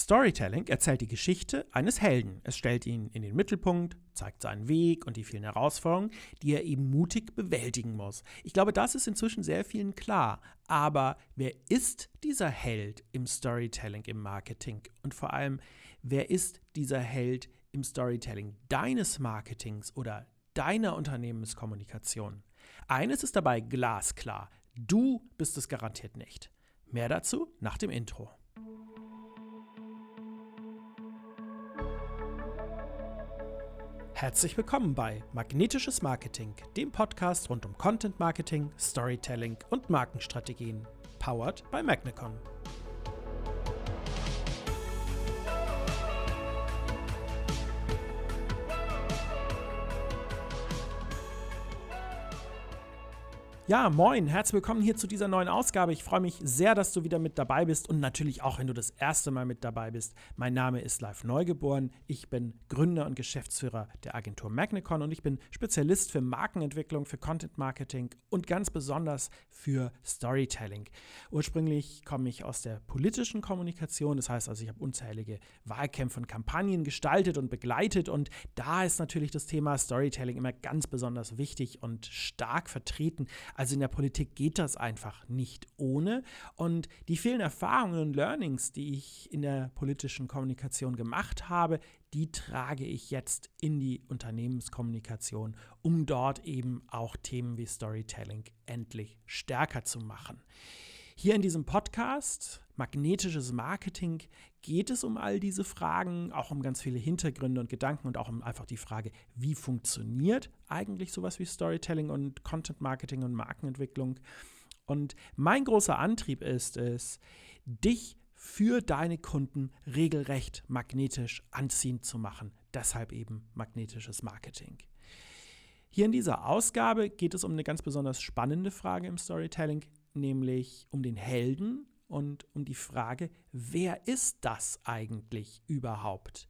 Storytelling erzählt die Geschichte eines Helden. Es stellt ihn in den Mittelpunkt, zeigt seinen Weg und die vielen Herausforderungen, die er eben mutig bewältigen muss. Ich glaube, das ist inzwischen sehr vielen klar. Aber wer ist dieser Held im Storytelling, im Marketing? Und vor allem, wer ist dieser Held im Storytelling deines Marketings oder deiner Unternehmenskommunikation? Eines ist dabei glasklar. Du bist es garantiert nicht. Mehr dazu nach dem Intro. Herzlich willkommen bei Magnetisches Marketing, dem Podcast rund um Content Marketing, Storytelling und Markenstrategien, powered by Magnecon. Ja, moin, herzlich willkommen hier zu dieser neuen Ausgabe. Ich freue mich sehr, dass du wieder mit dabei bist und natürlich auch, wenn du das erste Mal mit dabei bist. Mein Name ist Live Neugeboren. Ich bin Gründer und Geschäftsführer der Agentur Magnecon und ich bin Spezialist für Markenentwicklung, für Content Marketing und ganz besonders für Storytelling. Ursprünglich komme ich aus der politischen Kommunikation, das heißt also, ich habe unzählige Wahlkämpfe und Kampagnen gestaltet und begleitet und da ist natürlich das Thema Storytelling immer ganz besonders wichtig und stark vertreten. Also in der Politik geht das einfach nicht ohne. Und die vielen Erfahrungen und Learnings, die ich in der politischen Kommunikation gemacht habe, die trage ich jetzt in die Unternehmenskommunikation, um dort eben auch Themen wie Storytelling endlich stärker zu machen. Hier in diesem Podcast, magnetisches Marketing, geht es um all diese Fragen, auch um ganz viele Hintergründe und Gedanken und auch um einfach die Frage, wie funktioniert eigentlich sowas wie Storytelling und Content Marketing und Markenentwicklung. Und mein großer Antrieb ist es, dich für deine Kunden regelrecht magnetisch anziehend zu machen. Deshalb eben magnetisches Marketing. Hier in dieser Ausgabe geht es um eine ganz besonders spannende Frage im Storytelling, nämlich um den Helden und um die Frage, wer ist das eigentlich überhaupt?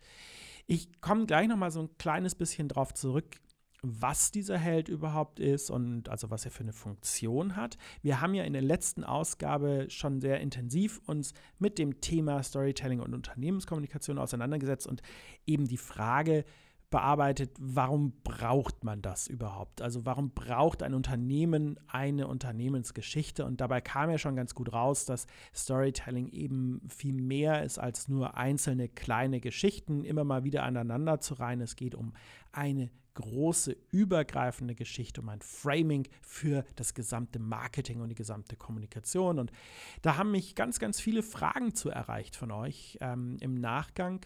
Ich komme gleich noch mal so ein kleines bisschen drauf zurück, was dieser Held überhaupt ist und also was er für eine Funktion hat. Wir haben ja in der letzten Ausgabe schon sehr intensiv uns mit dem Thema Storytelling und Unternehmenskommunikation auseinandergesetzt und eben die Frage bearbeitet, warum braucht man das überhaupt? Also warum braucht ein Unternehmen eine Unternehmensgeschichte? Und dabei kam ja schon ganz gut raus, dass Storytelling eben viel mehr ist als nur einzelne kleine Geschichten immer mal wieder aneinander zu reihen. Es geht um eine große, übergreifende Geschichte, um ein Framing für das gesamte Marketing und die gesamte Kommunikation. Und da haben mich ganz, ganz viele Fragen zu erreicht von euch ähm, im Nachgang.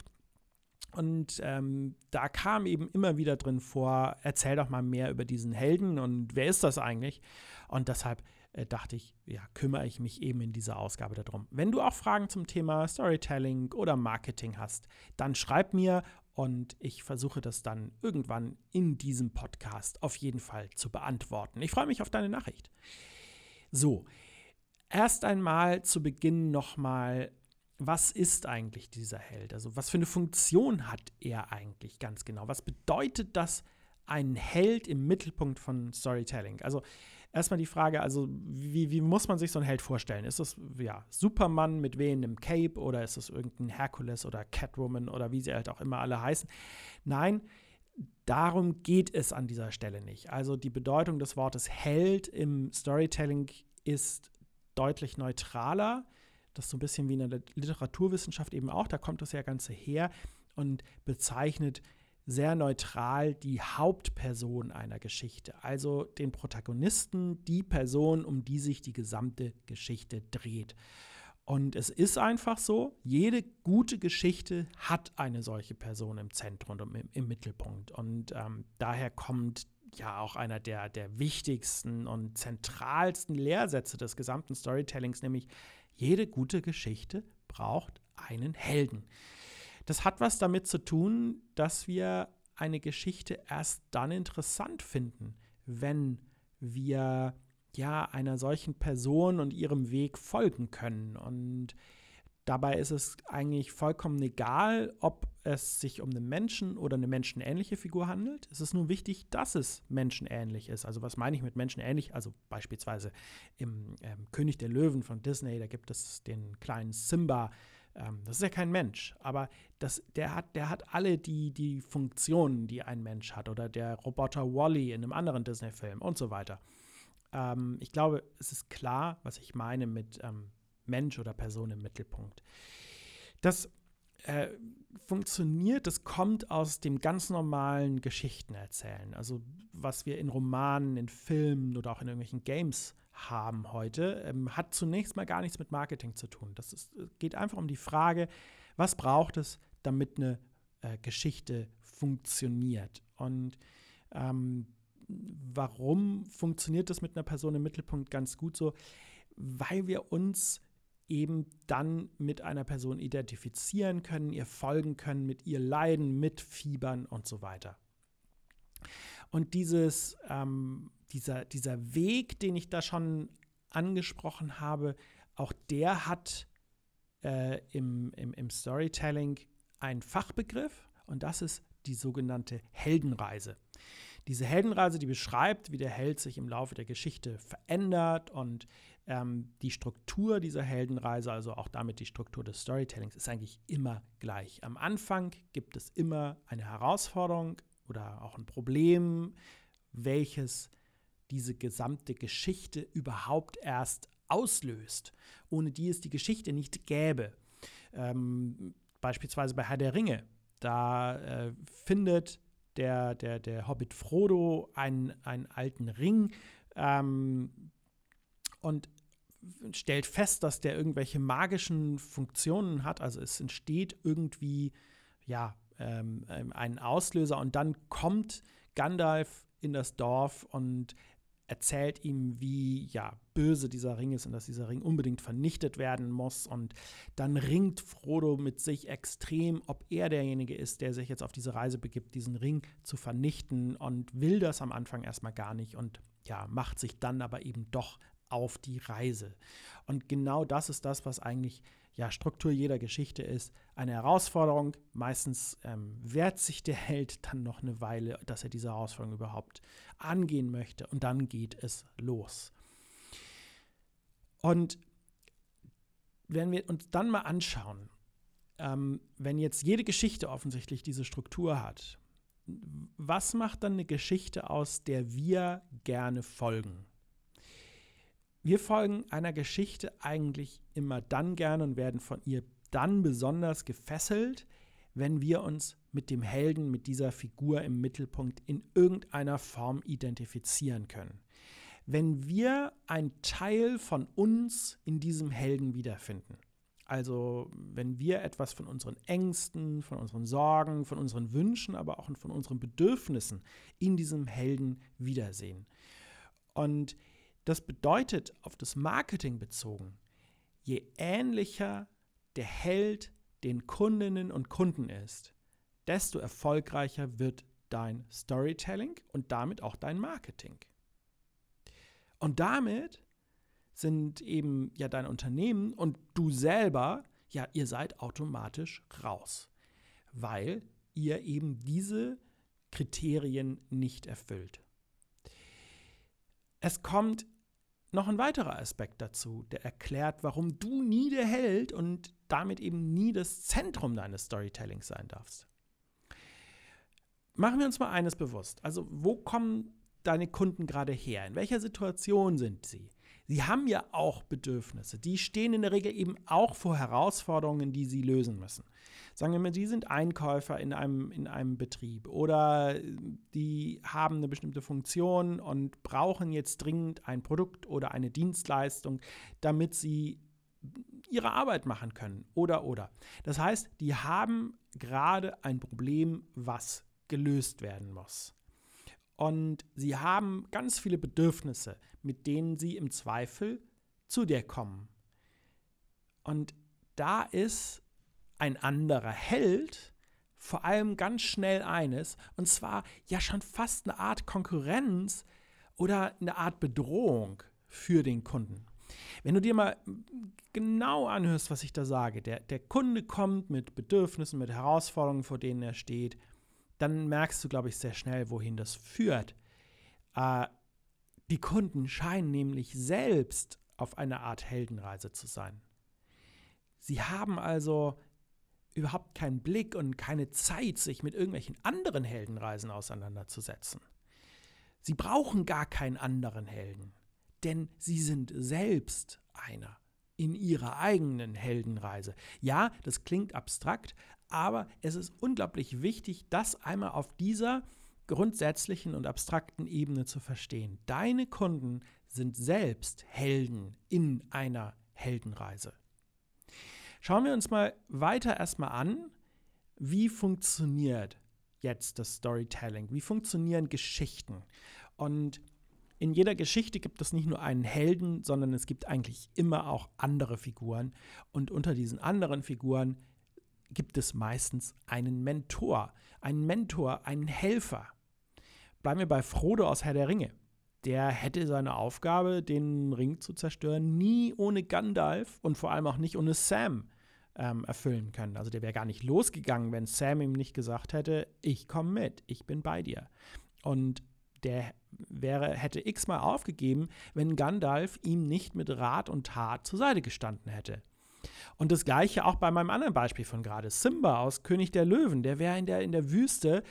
Und ähm, da kam eben immer wieder drin vor, erzähl doch mal mehr über diesen Helden und wer ist das eigentlich? Und deshalb äh, dachte ich, ja, kümmere ich mich eben in dieser Ausgabe darum. Wenn du auch Fragen zum Thema Storytelling oder Marketing hast, dann schreib mir und ich versuche das dann irgendwann in diesem Podcast auf jeden Fall zu beantworten. Ich freue mich auf deine Nachricht. So, erst einmal zu Beginn nochmal was ist eigentlich dieser Held? Also was für eine Funktion hat er eigentlich ganz genau? Was bedeutet das, ein Held im Mittelpunkt von Storytelling? Also erstmal die Frage, also wie, wie muss man sich so einen Held vorstellen? Ist das ja Superman mit wehendem Cape oder ist es irgendein Herkules oder Catwoman oder wie sie halt auch immer alle heißen? Nein, darum geht es an dieser Stelle nicht. Also die Bedeutung des Wortes Held im Storytelling ist deutlich neutraler das ist so ein bisschen wie in der Literaturwissenschaft eben auch, da kommt das ja Ganze her und bezeichnet sehr neutral die Hauptperson einer Geschichte, also den Protagonisten, die Person, um die sich die gesamte Geschichte dreht. Und es ist einfach so, jede gute Geschichte hat eine solche Person im Zentrum und im, im Mittelpunkt. Und ähm, daher kommt ja auch einer der, der wichtigsten und zentralsten Lehrsätze des gesamten Storytellings, nämlich jede gute Geschichte braucht einen Helden. Das hat was damit zu tun, dass wir eine Geschichte erst dann interessant finden, wenn wir ja einer solchen Person und ihrem Weg folgen können. Und dabei ist es eigentlich vollkommen egal, ob es sich um einen Menschen oder eine menschenähnliche Figur handelt. Es ist nur wichtig, dass es menschenähnlich ist. Also was meine ich mit menschenähnlich? Also beispielsweise im ähm, König der Löwen von Disney, da gibt es den kleinen Simba, Ähm, das ist ja kein Mensch, aber das, der, hat, der hat alle die, die Funktionen, die ein Mensch hat. Oder der Roboter Wally in einem anderen Disney-Film und so weiter. Ähm, ich glaube, es ist klar, was ich meine mit ähm, Mensch oder Person im Mittelpunkt. Das äh, funktioniert, das kommt aus dem ganz normalen Geschichtenerzählen. Also was wir in Romanen, in Filmen oder auch in irgendwelchen Games haben heute, ähm, hat zunächst mal gar nichts mit Marketing zu tun. Das ist, geht einfach um die Frage, was braucht es, damit eine äh, Geschichte funktioniert. Und ähm, warum funktioniert das mit einer Person im Mittelpunkt ganz gut so? Weil wir uns eben dann mit einer Person identifizieren können, ihr folgen können, mit ihr leiden, mitfiebern und so weiter. Und dieses, ähm, dieser, dieser Weg, den ich da schon angesprochen habe, auch der hat äh, im, im, im Storytelling einen Fachbegriff und das ist die sogenannte Heldenreise. Diese Heldenreise, die beschreibt, wie der Held sich im Laufe der Geschichte verändert und ähm, die Struktur dieser Heldenreise, also auch damit die Struktur des Storytellings, ist eigentlich immer gleich. Am Anfang gibt es immer eine Herausforderung oder auch ein Problem, welches diese gesamte Geschichte überhaupt erst auslöst, ohne die es die Geschichte nicht gäbe. Ähm, beispielsweise bei Herr der Ringe. Da äh, findet der, der, der Hobbit Frodo einen, einen alten Ring ähm, und stellt fest, dass der irgendwelche magischen Funktionen hat. Also es entsteht irgendwie ja, ähm, ähm ein Auslöser und dann kommt Gandalf in das Dorf und erzählt ihm, wie ja böse dieser Ring ist und dass dieser Ring unbedingt vernichtet werden muss. Und dann ringt Frodo mit sich extrem, ob er derjenige ist, der sich jetzt auf diese Reise begibt, diesen Ring zu vernichten und will das am Anfang erstmal gar nicht und ja, macht sich dann aber eben doch auf die Reise. Und genau das ist das, was eigentlich ja, Struktur jeder Geschichte ist. Eine Herausforderung. Meistens ähm, wehrt sich der Held dann noch eine Weile, dass er diese Herausforderung überhaupt angehen möchte. Und dann geht es los. Und wenn wir uns dann mal anschauen, ähm, wenn jetzt jede Geschichte offensichtlich diese Struktur hat, was macht dann eine Geschichte aus, der wir gerne folgen? Wir folgen einer Geschichte eigentlich immer dann gerne und werden von ihr dann besonders gefesselt, wenn wir uns mit dem Helden, mit dieser Figur im Mittelpunkt in irgendeiner Form identifizieren können. Wenn wir ein Teil von uns in diesem Helden wiederfinden. Also wenn wir etwas von unseren Ängsten, von unseren Sorgen, von unseren Wünschen, aber auch von unseren Bedürfnissen in diesem Helden wiedersehen. Und das bedeutet auf das Marketing bezogen, je ähnlicher der Held den Kundinnen und Kunden ist, desto erfolgreicher wird dein Storytelling und damit auch dein Marketing. Und damit sind eben ja dein Unternehmen und du selber, ja, ihr seid automatisch raus, weil ihr eben diese Kriterien nicht erfüllt. Es kommt noch ein weiterer Aspekt dazu, der erklärt, warum du nie der Held und damit eben nie das Zentrum deines Storytellings sein darfst. Machen wir uns mal eines bewusst. Also, wo kommen deine Kunden gerade her? In welcher Situation sind sie? Sie haben ja auch Bedürfnisse. Die stehen in der Regel eben auch vor Herausforderungen, die sie lösen müssen. Sagen wir mal, Sie sind Einkäufer in einem, in einem Betrieb oder die haben eine bestimmte Funktion und brauchen jetzt dringend ein Produkt oder eine Dienstleistung, damit sie ihre Arbeit machen können oder oder. Das heißt, die haben gerade ein Problem, was gelöst werden muss. Und sie haben ganz viele Bedürfnisse, mit denen sie im Zweifel zu dir kommen. Und da ist ein anderer Held vor allem ganz schnell eines, und zwar ja schon fast eine Art Konkurrenz oder eine Art Bedrohung für den Kunden. Wenn du dir mal genau anhörst, was ich da sage, der, der Kunde kommt mit Bedürfnissen, mit Herausforderungen, vor denen er steht, dann merkst du, glaube ich, sehr schnell, wohin das führt. Äh, die Kunden scheinen nämlich selbst auf einer Art Heldenreise zu sein. Sie haben also überhaupt keinen Blick und keine Zeit, sich mit irgendwelchen anderen Heldenreisen auseinanderzusetzen. Sie brauchen gar keinen anderen Helden, denn sie sind selbst einer in ihrer eigenen Heldenreise. Ja, das klingt abstrakt, aber es ist unglaublich wichtig, das einmal auf dieser grundsätzlichen und abstrakten Ebene zu verstehen. Deine Kunden sind selbst Helden in einer Heldenreise. Schauen wir uns mal weiter erstmal an, wie funktioniert jetzt das Storytelling? Wie funktionieren Geschichten? Und in jeder Geschichte gibt es nicht nur einen Helden, sondern es gibt eigentlich immer auch andere Figuren. Und unter diesen anderen Figuren gibt es meistens einen Mentor. Einen Mentor, einen Helfer. Bleiben wir bei Frodo aus Herr der Ringe. Der hätte seine Aufgabe, den Ring zu zerstören, nie ohne Gandalf und vor allem auch nicht ohne Sam ähm, erfüllen können. Also der wäre gar nicht losgegangen, wenn Sam ihm nicht gesagt hätte, ich komme mit, ich bin bei dir. Und der wäre, hätte x-mal aufgegeben, wenn Gandalf ihm nicht mit Rat und Tat zur Seite gestanden hätte. Und das gleiche auch bei meinem anderen Beispiel von gerade. Simba aus König der Löwen, der wäre in der, in der Wüste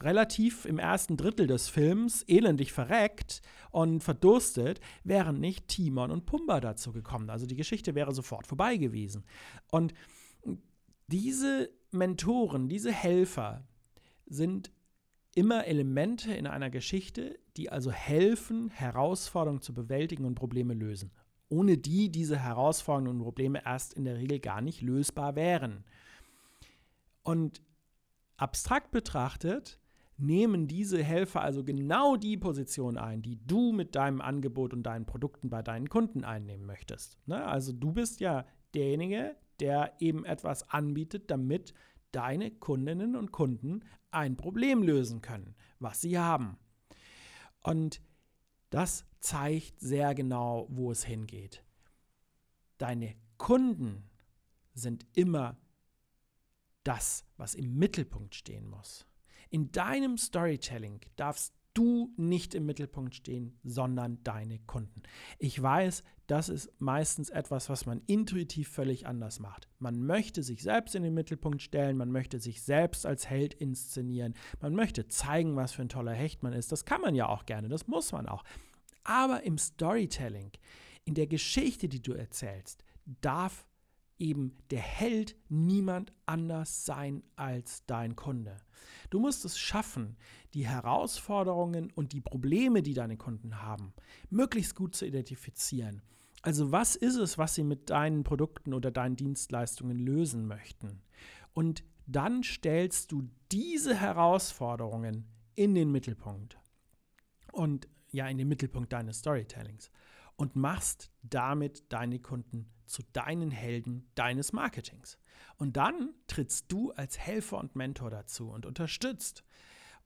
relativ im ersten Drittel des Films elendig verreckt und verdurstet, wären nicht Timon und Pumba dazu gekommen. Also die Geschichte wäre sofort vorbei gewesen. Und diese Mentoren, diese Helfer sind immer Elemente in einer Geschichte, die also helfen, Herausforderungen zu bewältigen und Probleme lösen. Ohne die diese Herausforderungen und Probleme erst in der Regel gar nicht lösbar wären. Und abstrakt betrachtet nehmen diese Helfer also genau die Position ein, die du mit deinem Angebot und deinen Produkten bei deinen Kunden einnehmen möchtest. Ne? Also du bist ja derjenige, der eben etwas anbietet, damit deine Kundinnen und Kunden ein Problem lösen können, was sie haben. Und das zeigt sehr genau, wo es hingeht. Deine Kunden sind immer das, was im Mittelpunkt stehen muss. In deinem Storytelling darfst du nicht im Mittelpunkt stehen, sondern deine Kunden. Ich weiß, das ist meistens etwas, was man intuitiv völlig anders macht. Man möchte sich selbst in den Mittelpunkt stellen, man möchte sich selbst als Held inszenieren, man möchte zeigen, was für ein toller Hecht man ist. Das kann man ja auch gerne, das muss man auch. Aber im Storytelling, in der Geschichte, die du erzählst, darf eben der Held niemand anders sein als dein Kunde. Du musst es schaffen, die Herausforderungen und die Probleme, die deine Kunden haben, möglichst gut zu identifizieren. Also was ist es, was sie mit deinen Produkten oder deinen Dienstleistungen lösen möchten? Und dann stellst du diese Herausforderungen in den Mittelpunkt. Und ja, in den Mittelpunkt deines Storytellings. Und machst damit deine Kunden zu deinen Helden deines Marketings. Und dann trittst du als Helfer und Mentor dazu und unterstützt.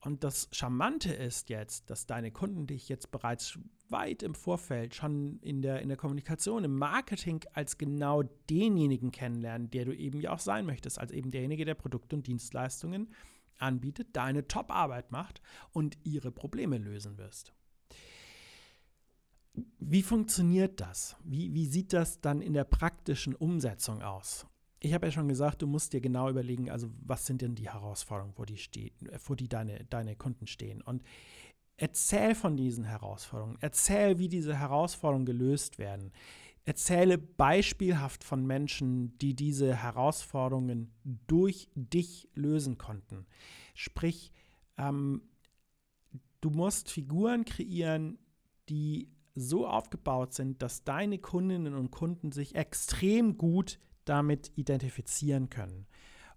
Und das Charmante ist jetzt, dass deine Kunden dich jetzt bereits weit im Vorfeld schon in der, in der Kommunikation, im Marketing als genau denjenigen kennenlernen, der du eben ja auch sein möchtest, als eben derjenige, der Produkte und Dienstleistungen anbietet, deine Top-Arbeit macht und ihre Probleme lösen wirst. Wie funktioniert das? Wie, wie sieht das dann in der praktischen Umsetzung aus? Ich habe ja schon gesagt, du musst dir genau überlegen, also was sind denn die Herausforderungen, vor die, stehen, vor die deine, deine Kunden stehen. Und erzähl von diesen Herausforderungen. Erzähl, wie diese Herausforderungen gelöst werden. Erzähle beispielhaft von Menschen, die diese Herausforderungen durch dich lösen konnten. Sprich, ähm, du musst Figuren kreieren, die so aufgebaut sind, dass deine Kundinnen und Kunden sich extrem gut damit identifizieren können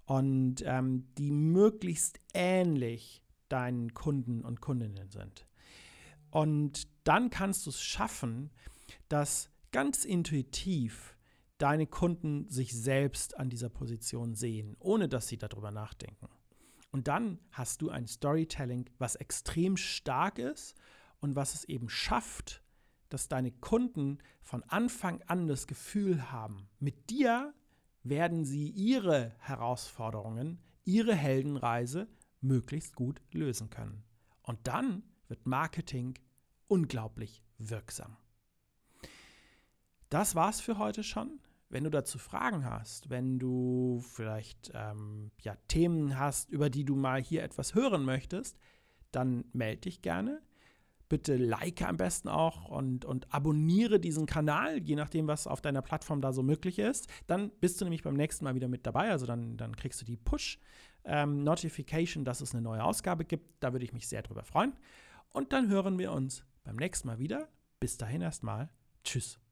und ähm, die möglichst ähnlich deinen Kunden und Kundinnen sind. Und dann kannst du es schaffen, dass ganz intuitiv deine Kunden sich selbst an dieser Position sehen, ohne dass sie darüber nachdenken. Und dann hast du ein Storytelling, was extrem stark ist und was es eben schafft, dass deine Kunden von Anfang an das Gefühl haben, mit dir werden sie ihre Herausforderungen, ihre Heldenreise möglichst gut lösen können. Und dann wird Marketing unglaublich wirksam. Das war's für heute schon. wenn du dazu Fragen hast, wenn du vielleicht ähm, ja, Themen hast, über die du mal hier etwas hören möchtest, dann melde dich gerne. Bitte like am besten auch und, und abonniere diesen Kanal, je nachdem, was auf deiner Plattform da so möglich ist. Dann bist du nämlich beim nächsten Mal wieder mit dabei. Also dann, dann kriegst du die Push-Notification, ähm, dass es eine neue Ausgabe gibt. Da würde ich mich sehr drüber freuen. Und dann hören wir uns beim nächsten Mal wieder. Bis dahin erstmal. Tschüss.